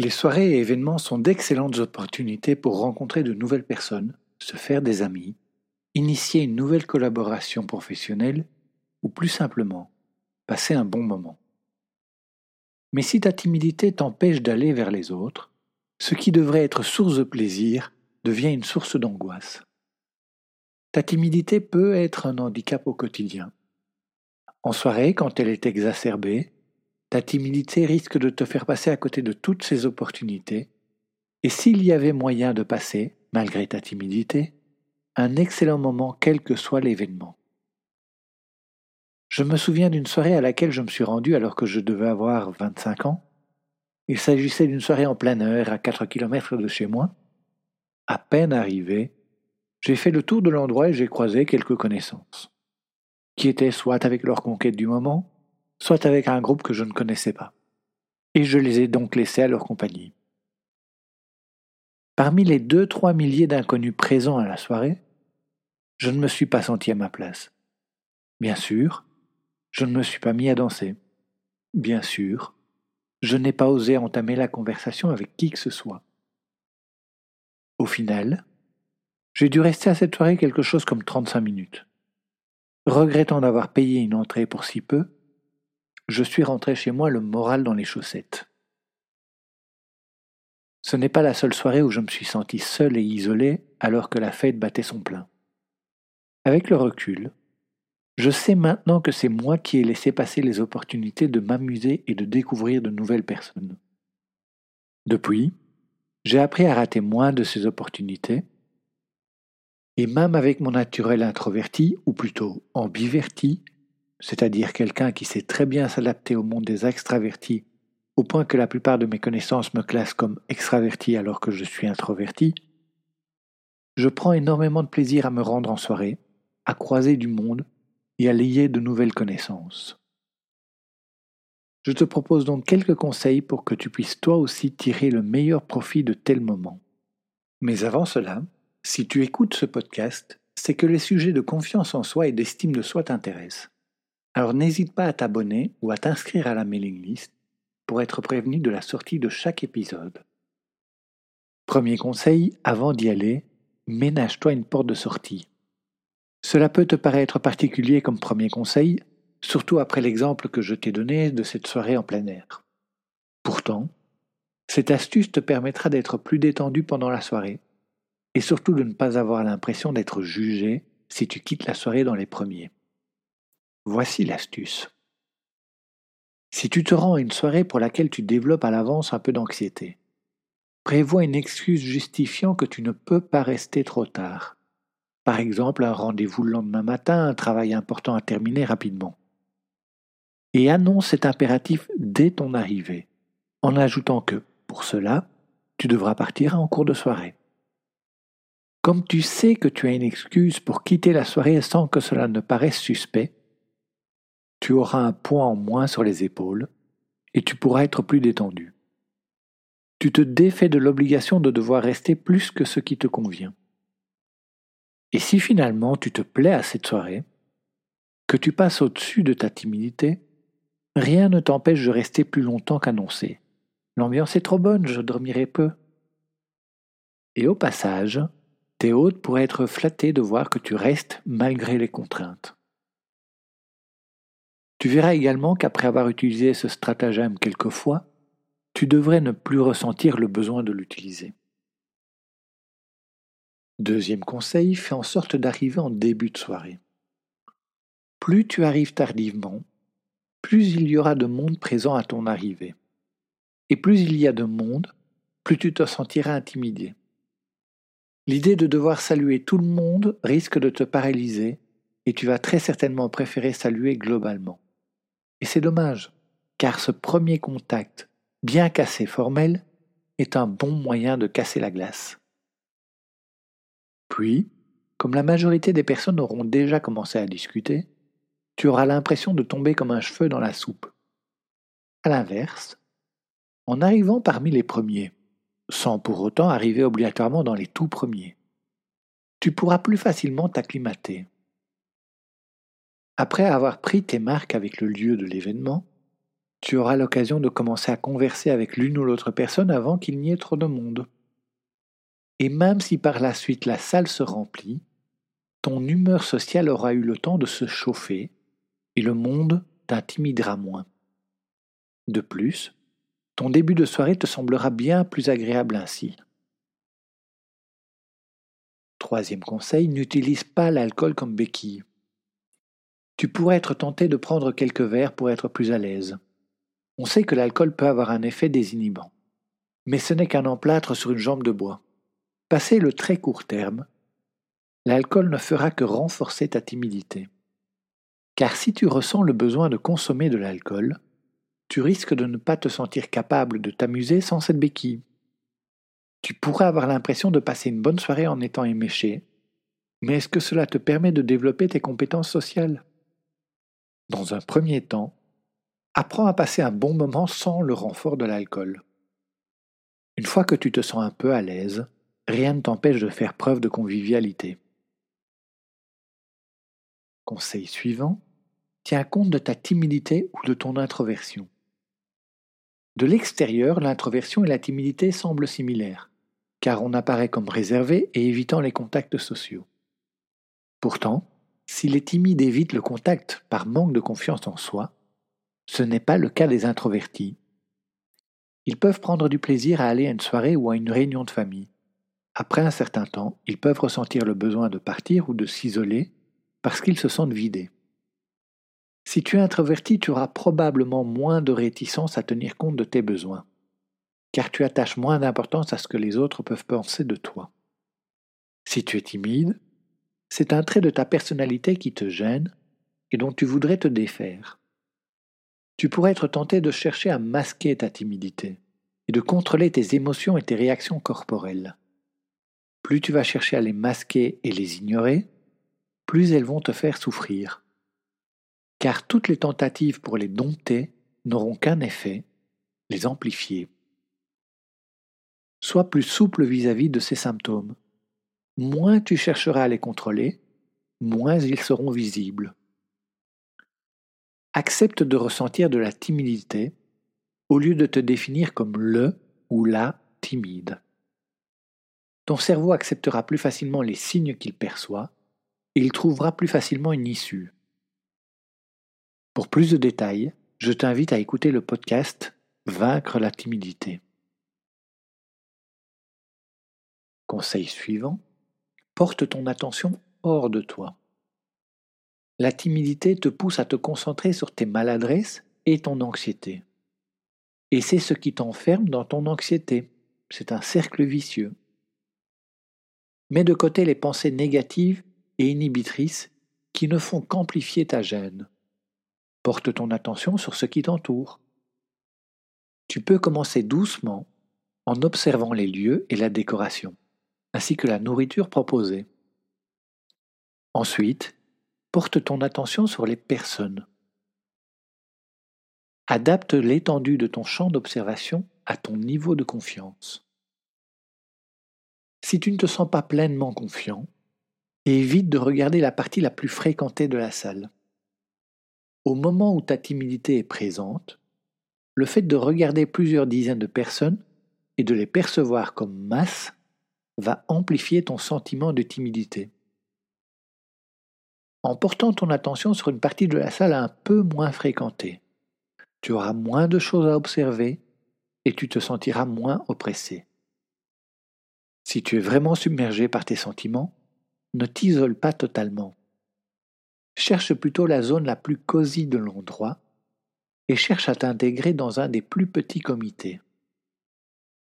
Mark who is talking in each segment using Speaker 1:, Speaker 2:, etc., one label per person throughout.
Speaker 1: Les soirées et événements sont d'excellentes opportunités pour rencontrer de nouvelles personnes, se faire des amis, initier une nouvelle collaboration professionnelle ou plus simplement passer un bon moment. Mais si ta timidité t'empêche d'aller vers les autres, ce qui devrait être source de plaisir devient une source d'angoisse. Ta timidité peut être un handicap au quotidien. En soirée, quand elle est exacerbée, ta timidité risque de te faire passer à côté de toutes ces opportunités, et s'il y avait moyen de passer, malgré ta timidité, un excellent moment quel que soit l'événement. Je me souviens d'une soirée à laquelle je me suis rendu alors que je devais avoir 25 ans. Il s'agissait d'une soirée en plein air à 4 km de chez moi. À peine arrivé, j'ai fait le tour de l'endroit et j'ai croisé quelques connaissances, qui étaient soit avec leur conquête du moment, soit avec un groupe que je ne connaissais pas. Et je les ai donc laissés à leur compagnie. Parmi les deux, trois milliers d'inconnus présents à la soirée, je ne me suis pas senti à ma place. Bien sûr, je ne me suis pas mis à danser. Bien sûr, je n'ai pas osé entamer la conversation avec qui que ce soit. Au final, j'ai dû rester à cette soirée quelque chose comme 35 minutes. Regrettant d'avoir payé une entrée pour si peu, je suis rentré chez moi le moral dans les chaussettes. Ce n'est pas la seule soirée où je me suis senti seul et isolé alors que la fête battait son plein. Avec le recul, je sais maintenant que c'est moi qui ai laissé passer les opportunités de m'amuser et de découvrir de nouvelles personnes. Depuis, j'ai appris à rater moins de ces opportunités, et même avec mon naturel introverti, ou plutôt ambiverti, c'est-à-dire quelqu'un qui sait très bien s'adapter au monde des extravertis, au point que la plupart de mes connaissances me classent comme extraverti alors que je suis introverti, je prends énormément de plaisir à me rendre en soirée, à croiser du monde et à lier de nouvelles connaissances. Je te propose donc quelques conseils pour que tu puisses toi aussi tirer le meilleur profit de tels moments. Mais avant cela, si tu écoutes ce podcast, c'est que les sujets de confiance en soi et d'estime de soi t'intéressent. Alors n'hésite pas à t'abonner ou à t'inscrire à la mailing list pour être prévenu de la sortie de chaque épisode. Premier conseil, avant d'y aller, ménage-toi une porte de sortie. Cela peut te paraître particulier comme premier conseil, surtout après l'exemple que je t'ai donné de cette soirée en plein air. Pourtant, cette astuce te permettra d'être plus détendu pendant la soirée, et surtout de ne pas avoir l'impression d'être jugé si tu quittes la soirée dans les premiers. Voici l'astuce. Si tu te rends à une soirée pour laquelle tu développes à l'avance un peu d'anxiété, prévois une excuse justifiant que tu ne peux pas rester trop tard par exemple, un rendez-vous le lendemain matin, un travail important à terminer rapidement. Et annonce cet impératif dès ton arrivée, en ajoutant que, pour cela, tu devras partir en cours de soirée. Comme tu sais que tu as une excuse pour quitter la soirée sans que cela ne paraisse suspect, tu auras un poids en moins sur les épaules et tu pourras être plus détendu. Tu te défais de l'obligation de devoir rester plus que ce qui te convient. Et si finalement tu te plais à cette soirée, que tu passes au-dessus de ta timidité, rien ne t'empêche de rester plus longtemps qu'annoncé. L'ambiance est trop bonne, je dormirai peu. Et au passage, tes hôtes pourraient être flattés de voir que tu restes malgré les contraintes. Tu verras également qu'après avoir utilisé ce stratagème quelques fois, tu devrais ne plus ressentir le besoin de l'utiliser. Deuxième conseil, fais en sorte d'arriver en début de soirée. Plus tu arrives tardivement, plus il y aura de monde présent à ton arrivée. Et plus il y a de monde, plus tu te sentiras intimidé. L'idée de devoir saluer tout le monde risque de te paralyser et tu vas très certainement préférer saluer globalement. Et c'est dommage, car ce premier contact, bien qu'assez formel, est un bon moyen de casser la glace. Puis, comme la majorité des personnes auront déjà commencé à discuter, tu auras l'impression de tomber comme un cheveu dans la soupe. A l'inverse, en arrivant parmi les premiers, sans pour autant arriver obligatoirement dans les tout premiers. Tu pourras plus facilement t'acclimater. Après avoir pris tes marques avec le lieu de l'événement, tu auras l'occasion de commencer à converser avec l'une ou l'autre personne avant qu'il n'y ait trop de monde. Et même si par la suite la salle se remplit, ton humeur sociale aura eu le temps de se chauffer et le monde t'intimidera moins. De plus, ton début de soirée te semblera bien plus agréable ainsi. Troisième conseil, n'utilise pas l'alcool comme béquille. Tu pourrais être tenté de prendre quelques verres pour être plus à l'aise. On sait que l'alcool peut avoir un effet désinhibant. Mais ce n'est qu'un emplâtre sur une jambe de bois. Passé le très court terme, l'alcool ne fera que renforcer ta timidité. Car si tu ressens le besoin de consommer de l'alcool, tu risques de ne pas te sentir capable de t'amuser sans cette béquille. Tu pourrais avoir l'impression de passer une bonne soirée en étant éméché, mais est-ce que cela te permet de développer tes compétences sociales? Dans un premier temps, apprends à passer un bon moment sans le renfort de l'alcool. Une fois que tu te sens un peu à l'aise, rien ne t'empêche de faire preuve de convivialité. Conseil suivant, tiens compte de ta timidité ou de ton introversion. De l'extérieur, l'introversion et la timidité semblent similaires, car on apparaît comme réservé et évitant les contacts sociaux. Pourtant, si les timides évitent le contact par manque de confiance en soi, ce n'est pas le cas des introvertis. Ils peuvent prendre du plaisir à aller à une soirée ou à une réunion de famille. Après un certain temps, ils peuvent ressentir le besoin de partir ou de s'isoler parce qu'ils se sentent vidés. Si tu es introverti, tu auras probablement moins de réticence à tenir compte de tes besoins, car tu attaches moins d'importance à ce que les autres peuvent penser de toi. Si tu es timide, c'est un trait de ta personnalité qui te gêne et dont tu voudrais te défaire. Tu pourrais être tenté de chercher à masquer ta timidité et de contrôler tes émotions et tes réactions corporelles. Plus tu vas chercher à les masquer et les ignorer, plus elles vont te faire souffrir car toutes les tentatives pour les dompter n'auront qu'un effet, les amplifier. Sois plus souple vis-à-vis de ces symptômes. Moins tu chercheras à les contrôler, moins ils seront visibles. Accepte de ressentir de la timidité au lieu de te définir comme le ou la timide. Ton cerveau acceptera plus facilement les signes qu'il perçoit et il trouvera plus facilement une issue. Pour plus de détails, je t'invite à écouter le podcast Vaincre la timidité. Conseil suivant, porte ton attention hors de toi. La timidité te pousse à te concentrer sur tes maladresses et ton anxiété. Et c'est ce qui t'enferme dans ton anxiété. C'est un cercle vicieux. Mets de côté les pensées négatives et inhibitrices qui ne font qu'amplifier ta gêne. Porte ton attention sur ce qui t'entoure. Tu peux commencer doucement en observant les lieux et la décoration, ainsi que la nourriture proposée. Ensuite, porte ton attention sur les personnes. Adapte l'étendue de ton champ d'observation à ton niveau de confiance. Si tu ne te sens pas pleinement confiant, évite de regarder la partie la plus fréquentée de la salle. Au moment où ta timidité est présente, le fait de regarder plusieurs dizaines de personnes et de les percevoir comme masse va amplifier ton sentiment de timidité. En portant ton attention sur une partie de la salle un peu moins fréquentée, tu auras moins de choses à observer et tu te sentiras moins oppressé. Si tu es vraiment submergé par tes sentiments, ne t'isole pas totalement. Cherche plutôt la zone la plus cosy de l'endroit et cherche à t'intégrer dans un des plus petits comités.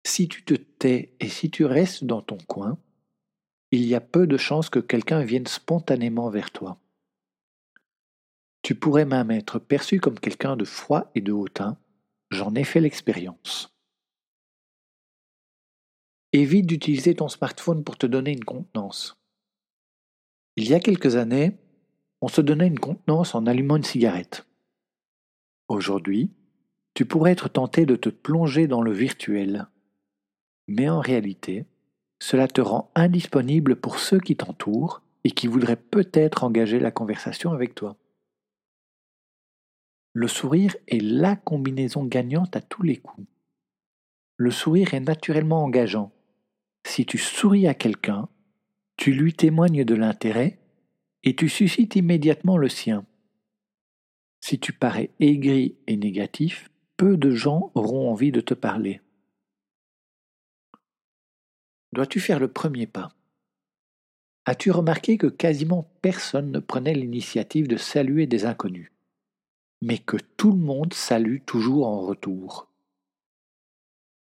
Speaker 1: Si tu te tais et si tu restes dans ton coin, il y a peu de chances que quelqu'un vienne spontanément vers toi. Tu pourrais même être perçu comme quelqu'un de froid et de hautain, j'en ai fait l'expérience. Évite d'utiliser ton smartphone pour te donner une contenance. Il y a quelques années, on se donnait une contenance en allumant une cigarette. Aujourd'hui, tu pourrais être tenté de te plonger dans le virtuel. Mais en réalité, cela te rend indisponible pour ceux qui t'entourent et qui voudraient peut-être engager la conversation avec toi. Le sourire est la combinaison gagnante à tous les coups. Le sourire est naturellement engageant. Si tu souris à quelqu'un, tu lui témoignes de l'intérêt et tu suscites immédiatement le sien. Si tu parais aigri et négatif, peu de gens auront envie de te parler. Dois-tu faire le premier pas? As-tu remarqué que quasiment personne ne prenait l'initiative de saluer des inconnus, mais que tout le monde salue toujours en retour?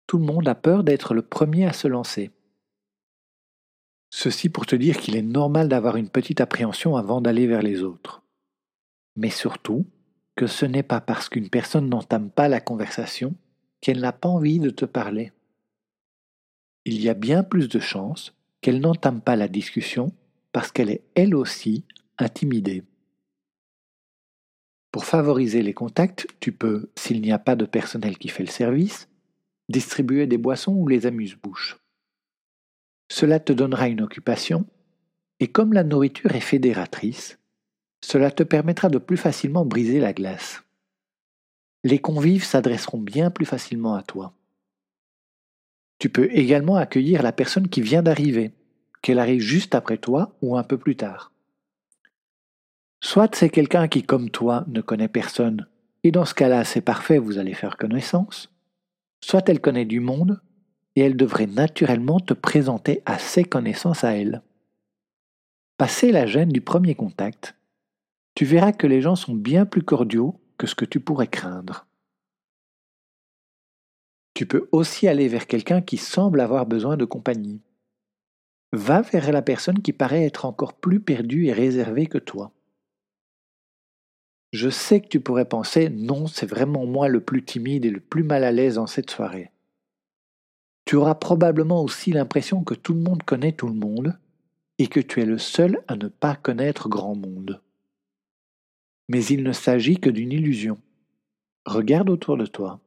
Speaker 1: Tout le monde a peur d'être le premier à se lancer. Ceci pour te dire qu'il est normal d'avoir une petite appréhension avant d'aller vers les autres. Mais surtout, que ce n'est pas parce qu'une personne n'entame pas la conversation qu'elle n'a pas envie de te parler. Il y a bien plus de chances qu'elle n'entame pas la discussion parce qu'elle est elle aussi intimidée. Pour favoriser les contacts, tu peux, s'il n'y a pas de personnel qui fait le service, distribuer des boissons ou les amuse-bouches. Cela te donnera une occupation, et comme la nourriture est fédératrice, cela te permettra de plus facilement briser la glace. Les convives s'adresseront bien plus facilement à toi. Tu peux également accueillir la personne qui vient d'arriver, qu'elle arrive juste après toi ou un peu plus tard. Soit c'est quelqu'un qui, comme toi, ne connaît personne, et dans ce cas-là c'est parfait, vous allez faire connaissance, soit elle connaît du monde, et elle devrait naturellement te présenter à ses connaissances à elle. Passer la gêne du premier contact, tu verras que les gens sont bien plus cordiaux que ce que tu pourrais craindre. Tu peux aussi aller vers quelqu'un qui semble avoir besoin de compagnie. Va vers la personne qui paraît être encore plus perdue et réservée que toi. Je sais que tu pourrais penser non, c'est vraiment moi le plus timide et le plus mal à l'aise en cette soirée tu auras probablement aussi l'impression que tout le monde connaît tout le monde et que tu es le seul à ne pas connaître grand monde. Mais il ne s'agit que d'une illusion. Regarde autour de toi.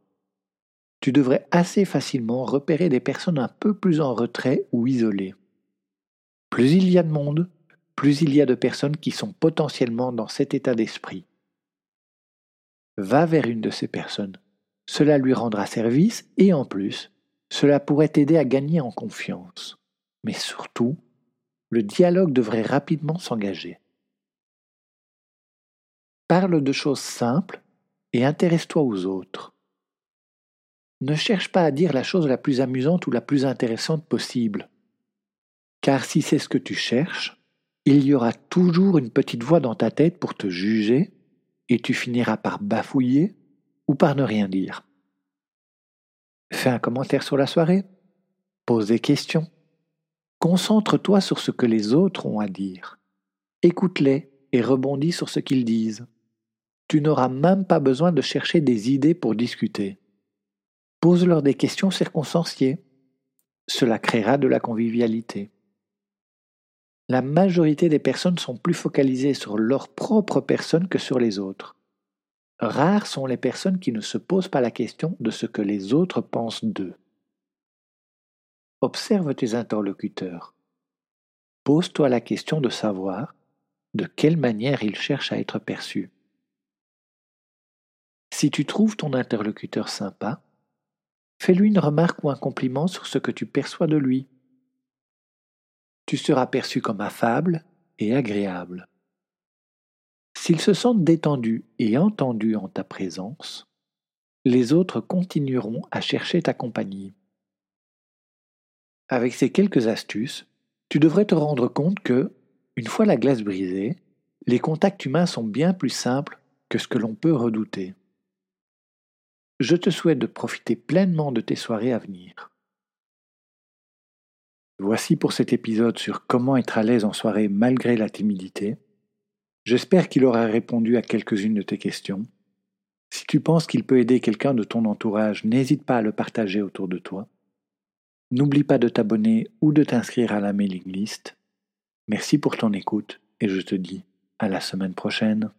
Speaker 1: Tu devrais assez facilement repérer des personnes un peu plus en retrait ou isolées. Plus il y a de monde, plus il y a de personnes qui sont potentiellement dans cet état d'esprit. Va vers une de ces personnes. Cela lui rendra service et en plus, cela pourrait t'aider à gagner en confiance. Mais surtout, le dialogue devrait rapidement s'engager. Parle de choses simples et intéresse-toi aux autres. Ne cherche pas à dire la chose la plus amusante ou la plus intéressante possible. Car si c'est ce que tu cherches, il y aura toujours une petite voix dans ta tête pour te juger et tu finiras par bafouiller ou par ne rien dire. Fais un commentaire sur la soirée. Pose des questions. Concentre-toi sur ce que les autres ont à dire. Écoute-les et rebondis sur ce qu'ils disent. Tu n'auras même pas besoin de chercher des idées pour discuter. Pose-leur des questions circonstanciées. Cela créera de la convivialité. La majorité des personnes sont plus focalisées sur leur propre personne que sur les autres. Rares sont les personnes qui ne se posent pas la question de ce que les autres pensent d'eux. Observe tes interlocuteurs. Pose-toi la question de savoir de quelle manière ils cherchent à être perçus. Si tu trouves ton interlocuteur sympa, fais-lui une remarque ou un compliment sur ce que tu perçois de lui. Tu seras perçu comme affable et agréable. S'ils se sentent détendus et entendus en ta présence, les autres continueront à chercher ta compagnie. Avec ces quelques astuces, tu devrais te rendre compte que, une fois la glace brisée, les contacts humains sont bien plus simples que ce que l'on peut redouter. Je te souhaite de profiter pleinement de tes soirées à venir. Voici pour cet épisode sur comment être à l'aise en soirée malgré la timidité. J'espère qu'il aura répondu à quelques-unes de tes questions. Si tu penses qu'il peut aider quelqu'un de ton entourage, n'hésite pas à le partager autour de toi. N'oublie pas de t'abonner ou de t'inscrire à la mailing list. Merci pour ton écoute et je te dis à la semaine prochaine.